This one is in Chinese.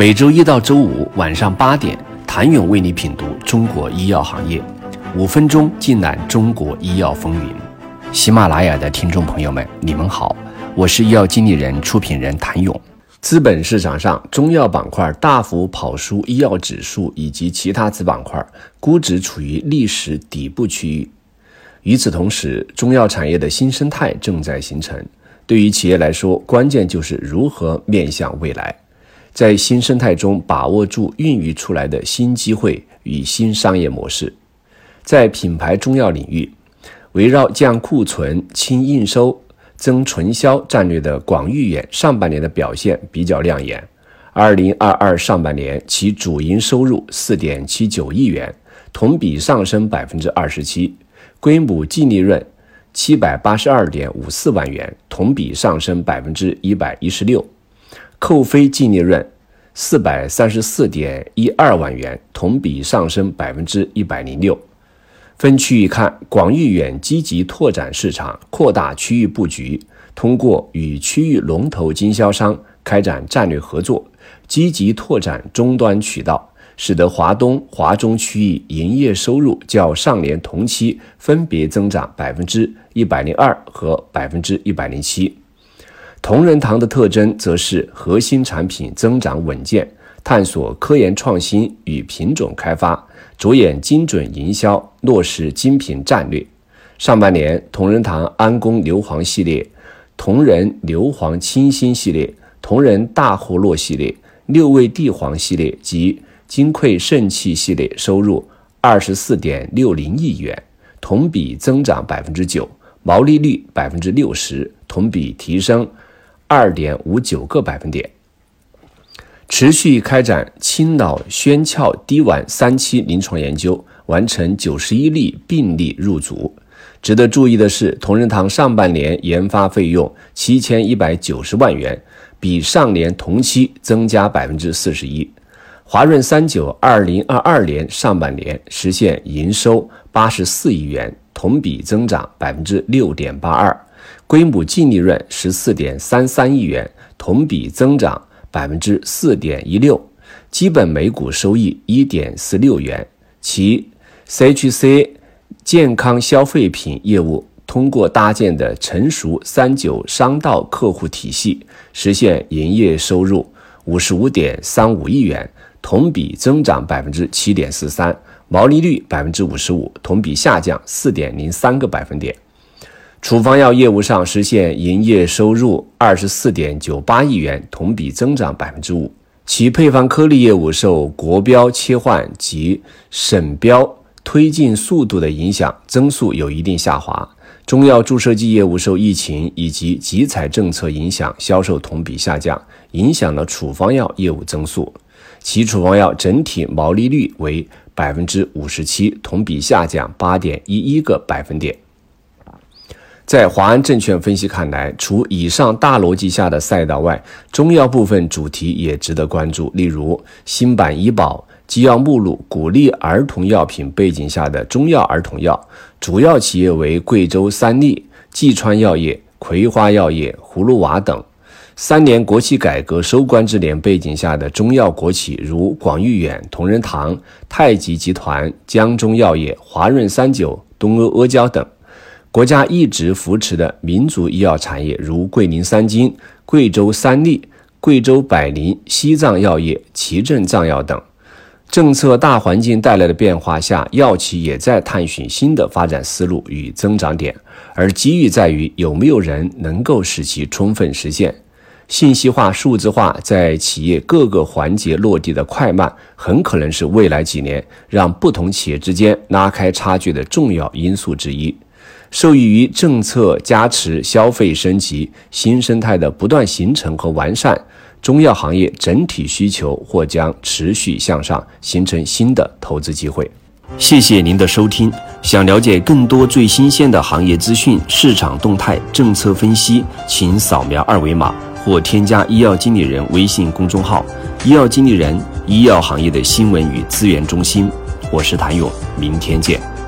每周一到周五晚上八点，谭勇为你品读中国医药行业，五分钟尽览中国医药风云。喜马拉雅的听众朋友们，你们好，我是医药经理人、出品人谭勇。资本市场上，中药板块大幅跑输医药指数以及其他子板块，估值处于历史底部区域。与此同时，中药产业的新生态正在形成。对于企业来说，关键就是如何面向未来。在新生态中把握住孕育出来的新机会与新商业模式，在品牌中药领域，围绕降库存、轻应收、增纯销战略的广誉远上半年的表现比较亮眼。二零二二上半年，其主营收入四点七九亿元，同比上升百分之二十七，归母净利润七百八十二点五四万元，同比上升百分之一百一十六。扣非净利润四百三十四点一二万元，同比上升百分之一百零六。分区域看，广誉远积极拓展市场，扩大区域布局，通过与区域龙头经销商开展战略合作，积极拓展终端渠道，使得华东、华中区域营业收入较上年同期分别增长百分之一百零二和百分之一百零七。同仁堂的特征则是核心产品增长稳健，探索科研创新与品种开发，着眼精准营销，落实精品战略。上半年，同仁堂安宫牛黄系列、同仁牛黄清新系列、同仁大活络系列、六味地黄系列及金匮肾气系列收入二十四点六零亿元，同比增长百分之九，毛利率百分之六十，同比提升。二点五九个百分点，持续开展清脑宣窍滴丸三期临床研究，完成九十一例病例入组。值得注意的是，同仁堂上半年研发费用七千一百九十万元，比上年同期增加百分之四十一。华润三九二零二二年上半年实现营收八十四亿元，同比增长百分之六点八二。规模净利润十四点三三亿元，同比增长百分之四点一六，基本每股收益一点四六元。其 CHC 健康消费品业务通过搭建的成熟三九商道客户体系，实现营业收入五十五点三五亿元，同比增长百分之七点四三，毛利率百分之五十五，同比下降四点零三个百分点。处方药业务上实现营业收入二十四点九八亿元，同比增长百分之五。其配方颗粒业务受国标切换及省标推进速度的影响，增速有一定下滑。中药注射剂业务受疫情以及集采政策影响，销售同比下降，影响了处方药业务增速。其处方药整体毛利率为百分之五十七，同比下降八点一一个百分点。在华安证券分析看来，除以上大逻辑下的赛道外，中药部分主题也值得关注。例如，新版医保机要目录鼓励儿童药品背景下的中药儿童药，主要企业为贵州三利、济川药业、葵花药业、葫芦娃等。三年国企改革收官之年背景下的中药国企，如广誉远、同仁堂、太极集团、江中药业、华润三九、东阿阿胶等。国家一直扶持的民族医药产业，如桂林三金、贵州三利、贵州百灵、西藏药业、奇正藏药等。政策大环境带来的变化下，药企也在探寻新的发展思路与增长点，而机遇在于有没有人能够使其充分实现。信息化、数字化在企业各个环节落地的快慢，很可能是未来几年让不同企业之间拉开差距的重要因素之一。受益于政策加持、消费升级、新生态的不断形成和完善，中药行业整体需求或将持续向上，形成新的投资机会。谢谢您的收听。想了解更多最新鲜的行业资讯、市场动态、政策分析，请扫描二维码或添加医药经理人微信公众号“医药经理人”——医药行业的新闻与资源中心。我是谭勇，明天见。